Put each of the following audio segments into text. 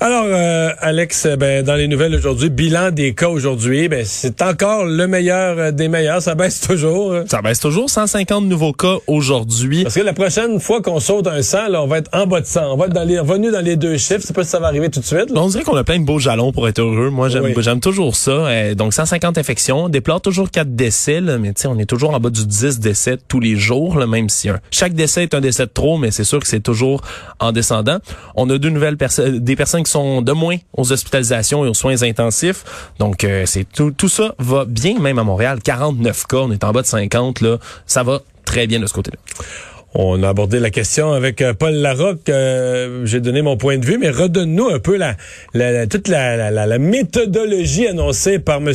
Alors, euh, Alex, ben, dans les nouvelles aujourd'hui, bilan des cas aujourd'hui, ben, c'est encore le meilleur euh, des meilleurs. Ça baisse toujours. Ça baisse toujours, 150 nouveaux cas aujourd'hui. Parce que la prochaine fois qu'on saute un 100, là, on va être en bas de 100. On va être dans les, revenu dans les deux chiffres. Je sais pas si ça va arriver tout de suite. là. On dirait qu'on a plein de beaux jalons pour être heureux. Moi, j'aime Oui. j'aime toujours ça. Euh, donc, 150 infections. On déplore toujours 4 décès, là, mais on est toujours en bas du 10 décès tous les jours, là, même si un, chaque décès est un décès de trop, mais c'est sûr que c'est toujours en descendant. On a deux nouvelles personnes, des personnes qui sont de moins aux hospitalisations et aux soins intensifs. Donc, euh, c'est tout, tout ça va bien, même à Montréal. 49 cas, on est en bas de 50, là. Ça va très bien de ce côté-là. On a abordé la question avec euh, Paul Larocque. Euh, J'ai donné mon point de vue, mais redonne-nous un peu la, la- toute la, méthodologie annoncée par M.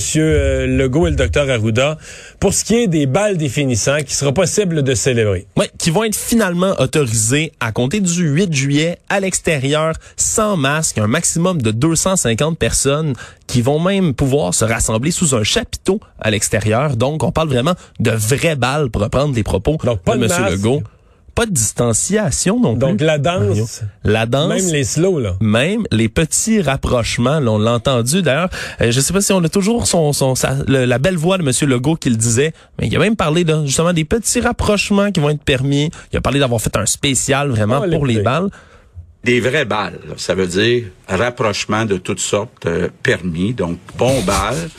Legault et le Dr Arruda pour ce qui est des balles définissants qui sera possible de célébrer. Oui, qui vont être finalement autorisés à compter du 8 juillet à l'extérieur sans masque, un maximum de 250 personnes qui vont même pouvoir se rassembler sous un chapiteau à l'extérieur. Donc, on parle vraiment de vraies balles pour reprendre les propos Donc, pas de de M. Legault. Pas de distanciation non plus. Donc la danse, La danse. même les slow, là. Même les petits rapprochements, là, on l'a entendu d'ailleurs. euh, je sais pas si on a toujours son, son sa- le- la belle voix de Monsieur Legault qui le disait, mais il a même parlé là, justement des petits rapprochements qui vont être permis. Il a parlé d'avoir fait un spécial vraiment va pour les balles. Des vraies balles, ça veut dire rapprochement de toutes sortes euh, permis, donc bon balles,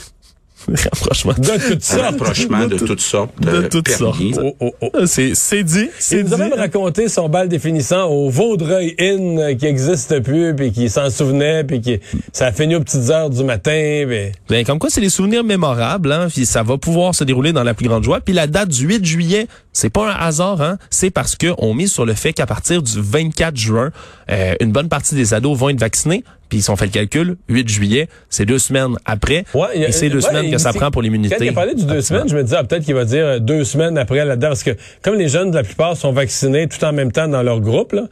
rapprochements. De toutes sortes. rapprochement de toutes sortes de euh, toutes permis. sortes. Oh, oh, oh. Ah, C'est c'est dit, c'est Il nous a même raconté son bal définissant au Vaudreuil Inn euh, qui existe plus, puis qui s'en souvenait, puis qui ça a fini aux petites heures du matin. puis- Ben, comme quoi, c'est des souvenirs mémorables, hein, puis ça va pouvoir se dérouler dans la plus grande joie. Puis la date du 8 juillet, c'est pas un hasard, hein, c'est parce que on mise sur le fait qu'à partir du 24 juin, euh, une bonne partie des ados vont être vaccinés. Puis ils ont fait le calcul, 8 juillet, c'est deux semaines après, Ouais, il y a- et c'est deux ouais, semaines que ça prend pour l'immunité. Quand il a parlé du deux semaines, je me disais, ah, peut-être qu'il va dire euh, deux semaines après là-dedans, parce que comme les jeunes, la plupart, sont vaccinés tout en même temps dans leur groupe, là,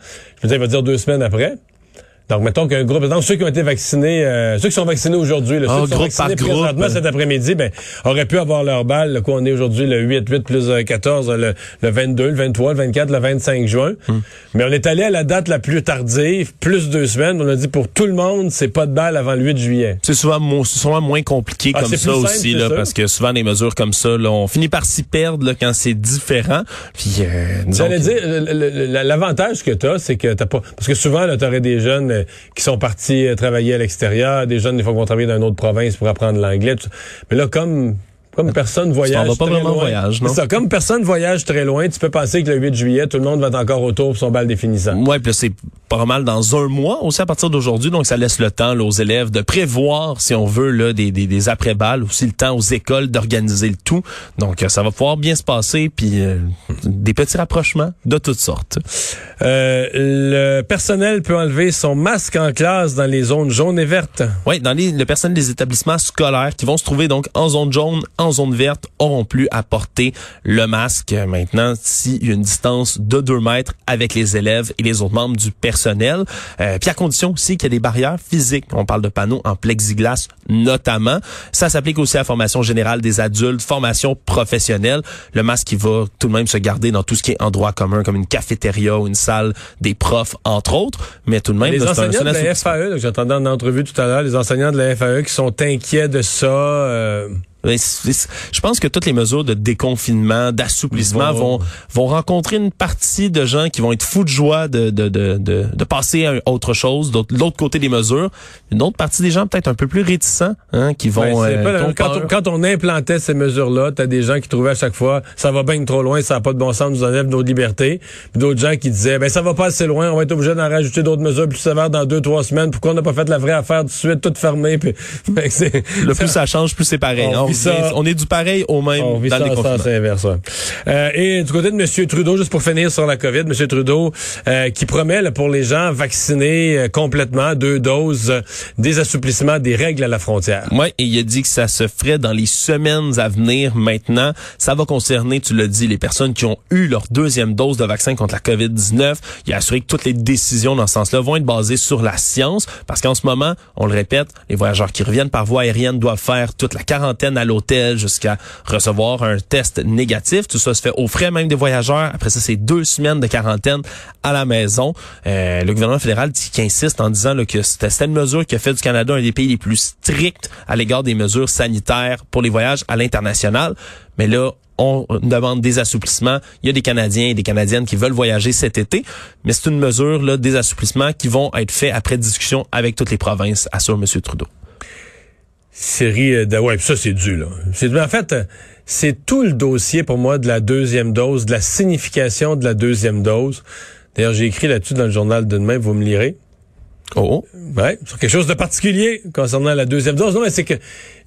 je me disais, il va dire deux semaines après. Donc, mettons qu'un groupe, donc ceux qui ont été vaccinés, euh, ceux qui sont vaccinés aujourd'hui, Ah, ceux qui sont vaccinés groupe. présentement cet après-midi, ben, auraient pu avoir leur balle, quoi, on est aujourd'hui le 8, 8 plus euh, 14, le, le 22, le 23, le 24, le 25 juin. Hmm. Mais on est allé à la date la plus tardive, plus deux semaines. On a dit pour tout le monde, c'est pas de balle avant le 8 juillet. C'est souvent, souvent moins compliqué Ah, comme ça simple, aussi, là, sûr. parce que souvent des mesures comme ça, là, on finit par s'y perdre là, quand c'est différent. Puis, euh, J'allais dire, l'avantage que tu as, c'est que t'as pas. Parce que souvent, tu aurais des jeunes euh, qui sont partis euh, travailler à l'extérieur, des jeunes, des fois, qui vont travailler dans une autre province pour apprendre l'anglais. Mais là, comme. Comme personne voyage. va pas très vraiment loin, voyage, non? C'est ça. Comme personne voyage très loin, tu peux penser que le 8 juillet, tout le monde va être encore autour pour son bal définissant. Ouais, puis c'est pas mal dans un mois aussi à partir d'aujourd'hui, donc ça laisse le temps là, aux élèves de prévoir, si on veut, là, des, des, des après-balles, aussi le temps aux écoles d'organiser le tout. Donc euh, ça va pouvoir bien se passer, puis euh, des petits rapprochements de toutes sortes. Euh, le personnel peut enlever son masque en classe dans les zones jaunes et vertes. Oui, dans les, le personnel des établissements scolaires qui vont se trouver donc en zone jaune, en zone verte, auront plus à porter le masque maintenant s'il y a une distance de 2 mètres avec les élèves et les autres membres du personnel. Euh, puis à condition aussi qu'il y ait des barrières physiques. On parle de panneaux en plexiglas notamment. Ça s'applique aussi à la formation générale des adultes, formation professionnelle. Le masque qui va tout de même se garder dans tout ce qui est endroit commun comme une cafétéria ou une salle des profs entre autres, mais tout de même Les là, enseignants un de la. FAE, j'entendais en entrevue tout à l'heure, les enseignants de la FAE qui sont inquiets de ça. euh, je pense que toutes les mesures de déconfinement, d'assouplissement Vont- vont vont rencontrer une partie de gens qui vont être fous de joie de de de de, de passer à autre chose, de l'autre côté des mesures. Une autre partie des gens peut-être un peu plus réticents, hein, qui vont Ben, c'est euh, pas quand, on, quand on implantait ces mesures-là, t'as des gens qui trouvaient à chaque fois ça va bien trop loin, ça n'a pas de bon sens, nous enlève nos libertés. Puis d'autres gens qui disaient ben ça va pas assez loin, on va être obligé d'en rajouter d'autres mesures plus sévères dans deux trois semaines. Pourquoi on n'a pas fait la vraie affaire tout de suite, toute fermée. Puis, Fait que c'est- le plus ça change, plus c'est pareil. On On, vit ça- on est du pareil au même On vit dans ça le en déconfinement. sens inverse. ouais. Euh, et du côté de M. Trudeau, juste pour finir sur la COVID, M. Trudeau euh, qui promet là, pour les gens vaccinés euh, complètement, deux doses, euh, des assouplissements des règles à la frontière. Oui, et il a dit que ça se ferait dans les semaines à venir maintenant. Ça va concerner, tu l'as dit, les personnes qui ont eu leur deuxième dose de vaccin contre la COVID-19. Il a assuré que toutes les décisions dans ce sens-là vont être basées sur la science, parce qu'en ce moment, on le répète, les voyageurs qui reviennent par voie aérienne doivent faire toute la quarantaine à à l'hôtel jusqu'à recevoir un test négatif. Tout ça se fait aux frais même des voyageurs. Après ça, c'est deux semaines de quarantaine à la maison. Euh, le gouvernement fédéral dit, insiste en disant que c'était cette mesure qui a fait du Canada un des pays les plus stricts à l'égard des mesures sanitaires pour les voyages à l'international. Mais là, on demande des assouplissements. Il y a des Canadiens et des Canadiennes qui veulent voyager cet été, mais c'est une mesure là, des assouplissements qui vont être faits après discussion avec toutes les provinces, assure M. Trudeau. Série de ouais, ça c'est dû là. C'est en fait c'est tout le dossier pour moi de la deuxième dose, de la signification de la deuxième dose. D'ailleurs, j'ai écrit là-dessus dans le journal de demain, vous me lirez. Oh. Ouais, sur quelque chose de particulier concernant la deuxième dose. Non, mais c'est que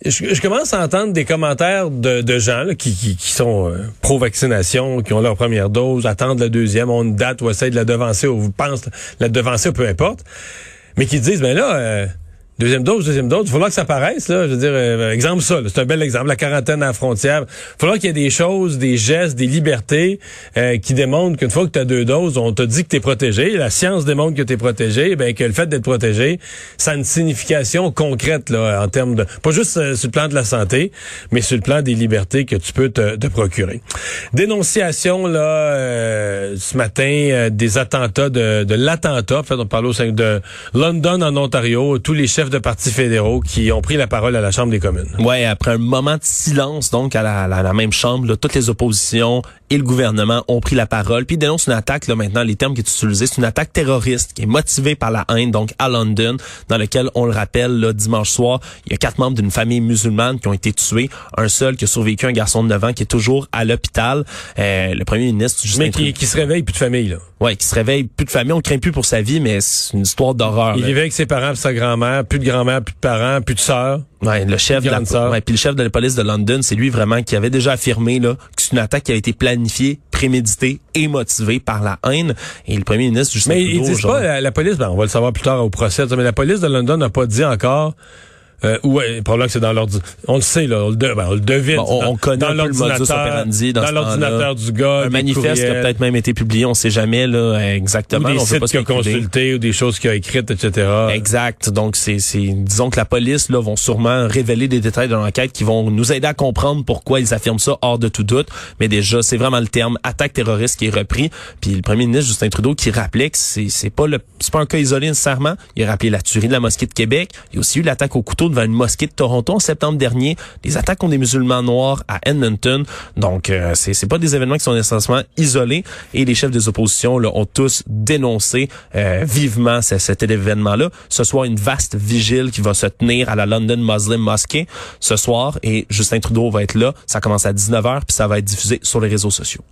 je, commence à entendre des commentaires de, de gens là, qui, qui, qui, sont euh, pro-vaccination, qui ont leur première dose, attendent la deuxième, ont une date ou essayent de la devancer ou pensent la devancer, peu importe, mais qui disent, ben là... Euh, Deuxième dose, deuxième dose. Il faudra que ça paraisse, là. Je veux dire, euh, exemple ça, c'est un bel exemple. La quarantaine à la frontière. Il faudra qu'il y ait des choses, des gestes, des libertés euh, qui démontrent qu'une fois que tu as deux doses, on t'a dit que tu es protégé. La science démontre que tu es protégé. Ben, que le fait d'être protégé, ça a une signification concrète là, en termes de... Pas juste euh, sur le plan de la santé, mais sur le plan des libertés que tu peux te, te procurer. Dénonciation, là, ce matin, des attentats, de, l'attentat. En fait, on parle au de London en Ontario. Tous les chefs de partis fédéraux qui ont pris la parole à la Chambre des communes. Ouais, après un moment de silence, donc à la, même Chambre, là, toutes les oppositions et le gouvernement ont pris la parole, puis dénoncent une attaque, là maintenant, les termes qui sont utilisés, c'est une attaque terroriste qui est motivée par la haine, donc à London, dans lequel, on le rappelle, là, dimanche soir, il y a quatre membres d'une famille musulmane qui ont été tués, un seul qui a survécu, un garçon de 9 ans qui est toujours à l'hôpital. Euh, le premier ministre... Justin mais qui, qui se réveille plus de famille, là. Ouais, qui se réveille plus de famille, on craint plus pour sa vie, mais c'est une histoire d'horreur. Il vivait avec ses parents et sa grand-mère, plus de grand-mère, plus de parents, plus de sœurs. Ouais, le chef de la, ouais, puis le chef de la police de London, c'est lui vraiment qui avait déjà affirmé là que c'est une attaque qui a été planifiée, préméditée et motivée par la haine. Et le premier ministre Justin Mais Trudeau, ils disent pas la, police, ben, on va le savoir plus tard au procès, mais la police de London n'a pas dit encore euh, ouais, probablement que c'est dans l'ordinateur. On le sait, là, on le, ben, on le devine. Bon, on, connaît dans le modus operandi dans, dans l'ordinateur du gars. Un manifeste qui a peut-être même été publié, on sait jamais là exactement. Ou des on sites qu'il a consulté ou des choses qu'il a écrites, etc. Exact. Donc c'est, c'est, disons que la police là vont sûrement révéler des détails de l'enquête qui vont nous aider à comprendre pourquoi ils affirment ça hors de tout doute. Mais déjà, c'est vraiment le terme attaque terroriste qui est repris. Puis le premier ministre Justin Trudeau qui rappelait que c'est, c'est pas le, c'est pas un cas isolé nécessairement. Il a rappelé la tuerie de la mosquée de Québec. Il y a aussi eu l'attaque au couteau devant une mosquée de Toronto en septembre dernier, des attaques contre des musulmans noirs à Edmonton. Donc, euh, c'est c'est pas des événements qui sont nécessairement isolés. Et les chefs des oppositions là, ont tous dénoncé euh, vivement cet événement-là. Ce soir, une vaste vigile qui va se tenir à la London Muslim Mosque ce soir. Et Justin Trudeau va être là. Ça commence à 19h, puis ça va être diffusé sur les réseaux sociaux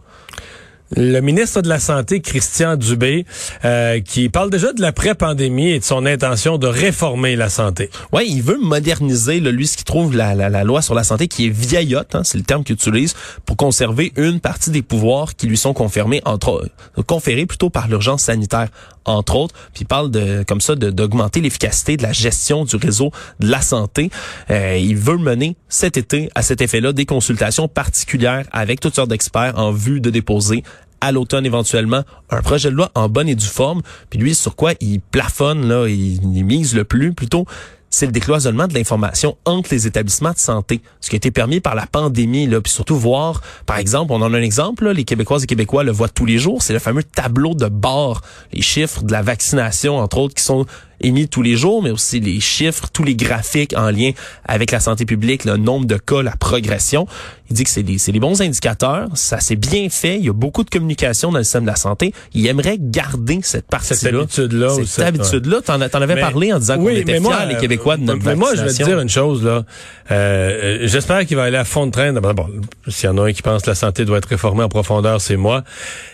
le ministre de la Santé, Christian Dubé, euh, qui parle déjà de l'après-pandémie et de son intention de réformer la santé. Oui, il veut moderniser, là, lui, ce qu'il trouve la, la, loi sur la santé qui est vieillotte, hein, c'est le terme qu'il utilise, pour conserver une partie des pouvoirs qui lui sont confirmés, entre, conférés plutôt par l'urgence sanitaire, entre autres. Puis il parle de comme ça d'augmenter l'efficacité de la gestion du réseau de la santé. Euh, il veut mener cet été, à cet effet-là, des consultations particulières avec toutes sortes d'experts en vue de déposer à l'automne éventuellement un projet de loi en bonne et due forme. Puis lui, sur quoi il plafonne, là, il, il mise le plus plutôt, c'est le décloisonnement de l'information entre les établissements de santé, ce qui a été permis par la pandémie, là, puis surtout voir, par exemple, on en a un exemple, là, les Québécoises et Québécois le voient tous les jours, c'est le fameux tableau de bord, les chiffres de la vaccination, entre autres, qui sont émis tous les jours, mais aussi les chiffres, tous les graphiques en lien avec la santé publique, le nombre de cas, la progression. Il dit que c'est des, les bons indicateurs, ça s'est bien fait, il y a beaucoup de communication dans le système de la santé. Il aimerait garder cette partie-là. Cette habitude-là. Cette habitude-là, t'en, en avais parlé en disant qu'on était fiers, les Québécois, de notre mais moi, je vais te dire une chose, là. Euh, j'espère qu'il va aller à fond de train. Bon, s'il y en a un qui pense que la santé doit être réformée en profondeur, c'est moi.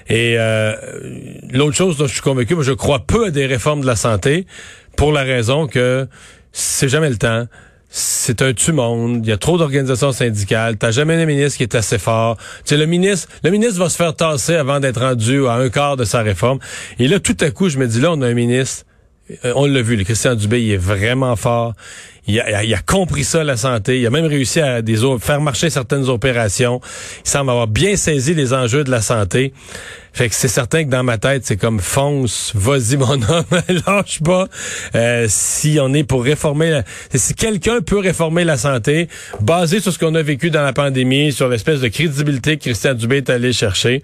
Et euh, l'autre chose dont je suis convaincu, moi, je crois peu à des réformes de la santé pour la raison que c'est jamais le temps. C'est un tu-monde. Il y a trop d'organisations syndicales. T'as jamais un ministre qui est assez fort. Tu sais, le ministre, le ministre va se faire tasser avant d'être rendu à un quart de sa réforme. Et là, tout à coup, je me dis, là, on a un ministre euh, on l'a vu, le Christian Dubé, il est vraiment fort. Il a, compris ça, la santé. Il a même réussi à faire marcher certaines opérations. Il semble avoir bien saisi les enjeux de la santé. Fait que c'est certain que dans ma tête, c'est comme fonce, vas-y mon homme, lâche pas. Euh, si on est pour réformer, la... si quelqu'un peut réformer la santé, basé sur ce qu'on a vécu dans la pandémie, sur l'espèce de crédibilité que Christian Dubé est allé chercher.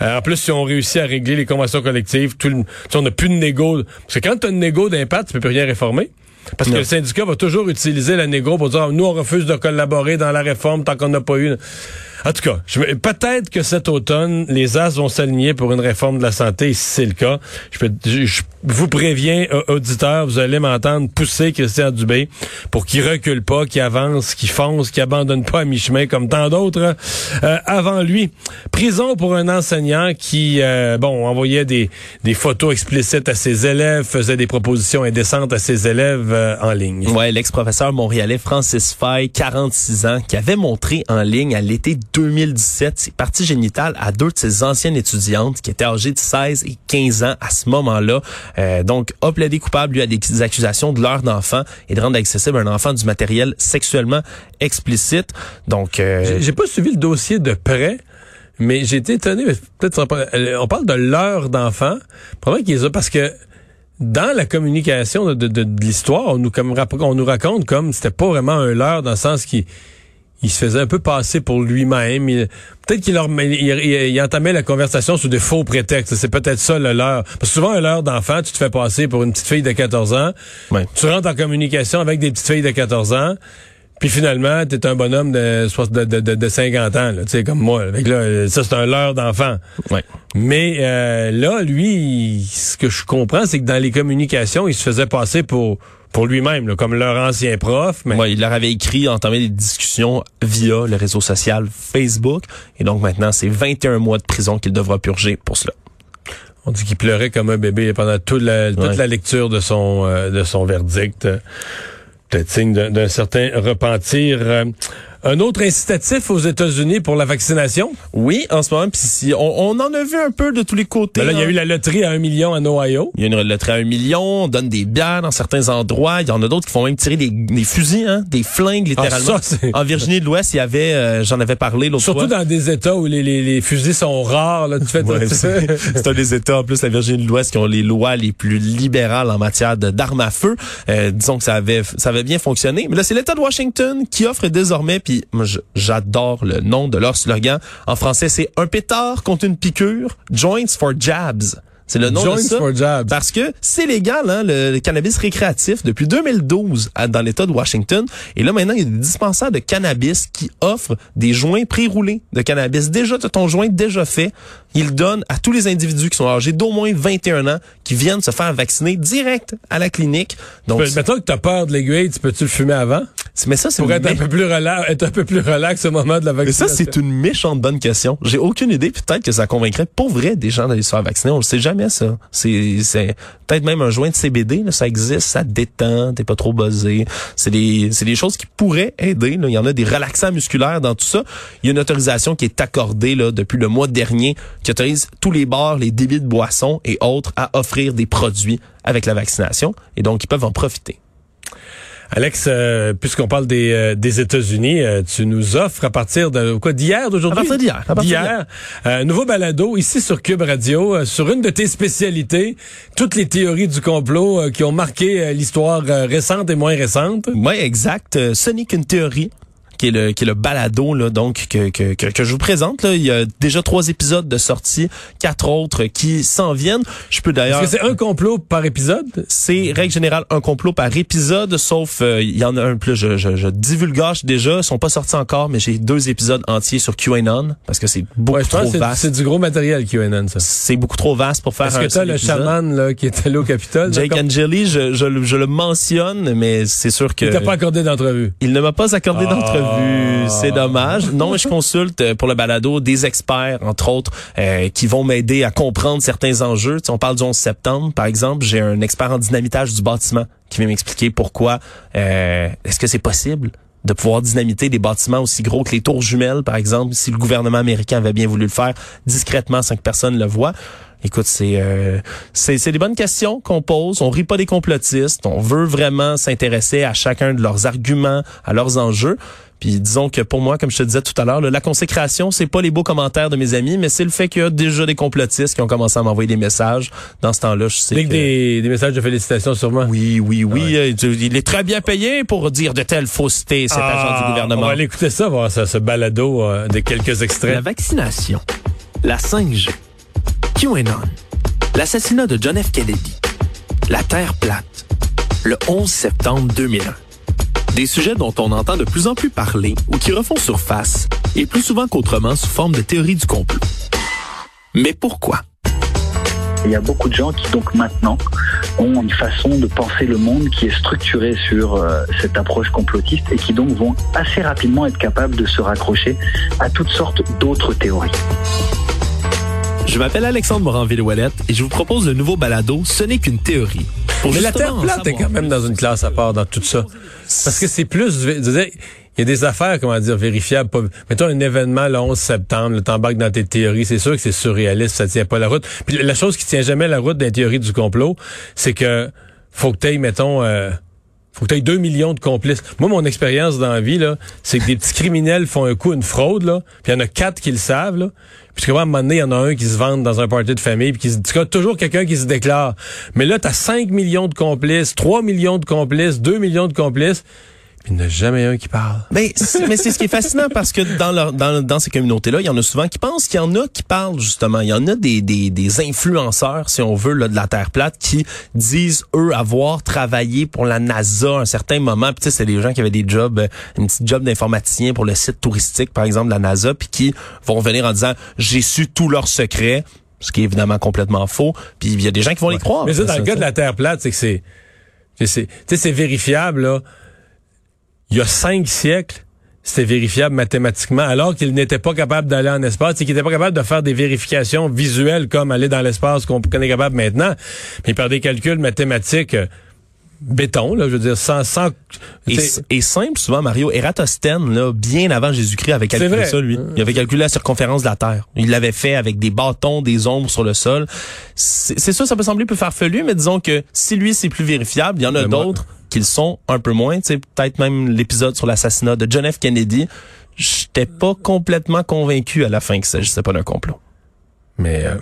Euh, en plus, si on réussit à régler les conventions collectives, tout le... on n'a plus de négo. Parce que quand tu as une négo d'impact, tu peux plus rien réformer. Parce que le syndicat va toujours utiliser la négo pour dire nous on refuse de collaborer dans la réforme tant qu'on n'a pas eu. En tout cas, peut-être que cet automne, les As vont s'aligner pour une réforme de la santé, si c'est le cas. Je, peux, je, vous préviens, auditeurs, vous allez m'entendre pousser Christian Dubé pour qu'il recule pas, qu'il avance, qu'il fonce, qu'il abandonne pas à mi-chemin comme tant d'autres euh, avant lui. Prison pour un enseignant qui, euh, bon, envoyait des, des photos explicites à ses élèves, faisait des propositions indécentes à ses élèves euh, en ligne. Ouais, l'ex-professeur montréalais Francis Fay, 46 ans, qui avait montré en ligne à l'été 2017 ses parties génitales à deux de ses anciennes étudiantes qui étaient âgées de 16 et 15 ans à ce moment-là. Euh, donc, a plaidé coupable, lui, à des accusations de l'heure d'enfant et de rendre accessible un enfant du matériel sexuellement explicite. Donc, euh, j'ai pas suivi le dossier de près. Mais j'ai été étonné, peut-être on parle de l'heure d'enfant. Probablement qu'ils ont parce que dans la communication de, de, de, l'histoire, on nous comme on nous raconte comme c'était pas vraiment un leurre dans le sens qui il se faisait un peu passer pour lui-même. Peut-être qu'il il, entamait la conversation sous des faux prétextes. C'est peut-être ça le leurre. Parce que souvent, un leurre d'enfant, tu te fais passer pour une petite fille de 14 ans. Tu rentres en communication avec des petites filles de 14 ans. Puis finalement, tu es un bonhomme de, de, de, de 50 ans, tu sais, comme moi. Là, ça, c'est un leurre d'enfant. Mais euh, là, lui, ce que je comprends, c'est que dans les communications, il se faisait passer pour pour lui-même, comme leur ancien prof. Mais... il leur avait écrit, entamé des discussions via le réseau social Facebook. Et donc maintenant, c'est 21 mois de prison qu'il devra purger pour cela. On dit qu'il pleurait comme un bébé pendant toute la, toute la lecture de son, euh, de son verdict. Peut-être signe d'un certain repentir. Un autre incitatif aux États-Unis pour la vaccination? Oui, en ce moment. Puis si, on, on, en a vu un peu de tous les côtés. Ben là, il y a eu la loterie à un million en Ohio. Il y a une loterie à un million. On donne des bières dans certains endroits. Il y en a d'autres qui font même tirer des, des fusils, hein, des flingues ah, littéralement. en Virginie de l'Ouest, il y avait, euh, j'en avais parlé l'autre fois. Surtout dans des États où les, les, les, fusils sont rares. Là, tu fais c'est un des États en plus, la Virginie de l'Ouest, qui ont les lois les plus libérales en matière d'armes à feu. Euh, disons que ça avait, ça avait bien fonctionné. Mais là, c'est l'État de Washington qui offre désormais, puis j'adore le nom de leur slogan. En français, c'est un pétard contre une piqûre, joints for jabs. C'est le nom de ça. For jabs. Parce que c'est légal, hein, le, cannabis récréatif depuis 2012 dans l'État de Washington. Et là, maintenant, il y a des dispensaires de cannabis qui offrent des joints pré-roulés de cannabis. Déjà, tu ton joint déjà fait. Ils donnent à tous les individus qui sont âgés d'au moins 21 ans qui viennent se faire vacciner direct à la clinique. Donc, mettons que tu as peur de l'aiguille, tu peux-tu le fumer avant? Mais ça, c'est pour être un peu plus relax, être un peu plus relax au moment de la vaccination. Mais ça, c'est une méchante bonne question. J'ai aucune idée. Peut-être que ça convaincrait pour vrai des gens d'aller se faire vacciner. On le sait jamais ça. C'est, peut-être même un joint de CBD. Ça existe, ça détend, t'es pas trop buzzé. C'est des, des choses qui pourraient aider. Il y en a des relaxants musculaires dans tout ça. Il y a une autorisation qui est accordée là depuis le mois dernier qui autorise tous les bars, les débits de boissons et autres à offrir des produits avec la vaccination. Et donc, ils peuvent en profiter. Alex, euh, puisqu'on parle des, euh, des États-Unis, euh, tu nous offres à partir de quoi d'hier, d'aujourd'hui? À partir d'hier. D'hier, un nouveau balado ici sur Cube Radio sur une de tes spécialités, toutes les théories du complot qui ont marqué l'histoire récente et moins récente. Oui, exact. ce n'est qu'une théorie qui est le qui est le balado là donc que, que, que, je vous présente là. Il y a déjà trois épisodes de sortie, quatre autres qui s'en viennent. Je peux d'ailleurs. Est-ce que c'est un complot par épisode? C'est règle générale un complot par épisode, sauf euh, il y en a un plus. Je, je, je divulgage déjà, ils sont pas sortis encore, mais j'ai deux épisodes entiers sur QAnon parce que c'est beaucoup trop vaste. C'est du gros matériel QAnon ça. C'est beaucoup trop vaste pour faire. Est-ce que t'as le chaman là qui est allé au Capitole Jake Angeli, je, je, je, le mentionne, mais c'est sûr que. Il t'a pas accordé d'entrevue. Il ne m'a pas accordé ah. d'entrevue. C'est dommage. Non, je consulte euh, pour le balado des experts, entre autres, euh, qui vont m'aider à comprendre certains enjeux. on parle du 11 septembre, par exemple. J'ai un expert en dynamitage du bâtiment qui vient m'expliquer pourquoi. Euh, est-ce que c'est possible de pouvoir dynamiter des bâtiments aussi gros que les tours jumelles, par exemple, si le gouvernement américain avait bien voulu le faire discrètement sans que personne le voit. Écoute, c'est euh, c'est des bonnes questions qu'on pose. On rit pas des complotistes. On veut vraiment s'intéresser à chacun de leurs arguments, à leurs enjeux. Puis disons que pour moi, comme je te disais tout à l'heure, la consécration, c'est pas les beaux commentaires de mes amis, mais c'est le fait qu'il y a déjà des complotistes qui ont commencé à m'envoyer des messages. Dans ce temps-là, je sais Avec que... des, des messages de félicitations sûrement? Oui, oui, oui. euh, Il est très bien payé pour dire de telles faussetés, cet agent du Ah, gouvernement. On va aller écouter ça, voir ça, ce balado euh, de quelques extraits. La vaccination, la 5G, QAnon, l'assassinat de John F. Kennedy, la Terre plate, le 11 septembre 2001. Des sujets dont on entend de plus en plus parler ou qui refont surface, et plus souvent qu'autrement sous forme de théorie du complot. Mais pourquoi? Il y a beaucoup de gens qui donc maintenant ont une façon de penser le monde qui est structurée sur euh, cette approche complotiste et qui donc vont assez rapidement être capables de se raccrocher à toutes sortes d'autres théories. Je m'appelle Alexandre Moranville-Ouellette et je vous propose le nouveau balado Ce n'est qu'une théorie. Pour Mais la Terre plate est quand même dans une classe à part dans tout ça. Parce que c'est plus... je veux dire, Il y a des affaires, comment dire, vérifiables. Pas, mettons un événement le 11 septembre, le t'embarques dans tes théories, c'est sûr que c'est surréaliste, ça tient pas la route. Puis la chose qui tient jamais la route des théories du complot, c'est que faut que t'aies, mettons... Euh, faut que tu 2 millions de complices. Moi, mon expérience dans la vie, là, c'est que des petits criminels font un coup, une fraude, là, puis il y en a quatre qui le savent, là. Puis à un moment donné, il y en a un qui se vante dans un party de famille, puis qui se, tu as toujours quelqu'un qui se déclare. Mais là, t'as 5 millions de complices, 3 millions de complices, 2 millions de complices, il n'y en a jamais un qui parle. Mais c'est, mais c'est ce qui est fascinant parce que dans leur, dans, dans ces communautés-là, il y en a souvent qui pensent qu'il y en a qui parlent justement. Il y en a des, des, des influenceurs, si on veut, là, de la Terre plate qui disent, eux, avoir travaillé pour la NASA à un certain moment. Puis tu sais, c'est des gens qui avaient des jobs, euh, une petite job d'informaticien pour le site touristique, par exemple, de la NASA, puis qui vont venir en disant, j'ai su tous leurs secrets. Ce qui est évidemment complètement faux. Puis il y a des gens qui vont les croire. Mais ça, dans le cas ça. de la Terre plate, c'est que c'est, que c'est, tu sais, c'est vérifiable, là. Il y a cinq siècles, c'était vérifiable mathématiquement, alors qu'il n'était pas capable d'aller en espace, et qu'il n'était pas capable de faire des vérifications visuelles comme aller dans l'espace qu'on est capable maintenant, mais par des calculs mathématiques euh, béton, là, je veux dire, sans... sans Et, c'est- et simple, souvent, Mario. Ératosthène, là, bien avant Jésus-Christ, avait calculé vrai. ça, lui. Il avait calculé la circonférence de la Terre. Il l'avait fait avec des bâtons, des ombres sur le sol. C'est sûr, ça peut sembler plus farfelu, mais disons que si lui, c'est plus vérifiable, il y en a d'autres qui le sont un peu moins. Tu sais, peut-être même l'épisode sur l'assassinat de John F. Kennedy. J'étais pas complètement convaincu à la fin que ça s'agissait pas d'un complot. mais, euh,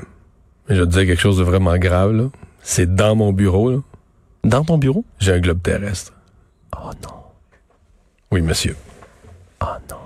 je vais te dire quelque chose de vraiment grave, là. C'est dans mon bureau, là. Dans ton bureau? J'ai un globe terrestre. Oh non. Oui, monsieur. Oh non.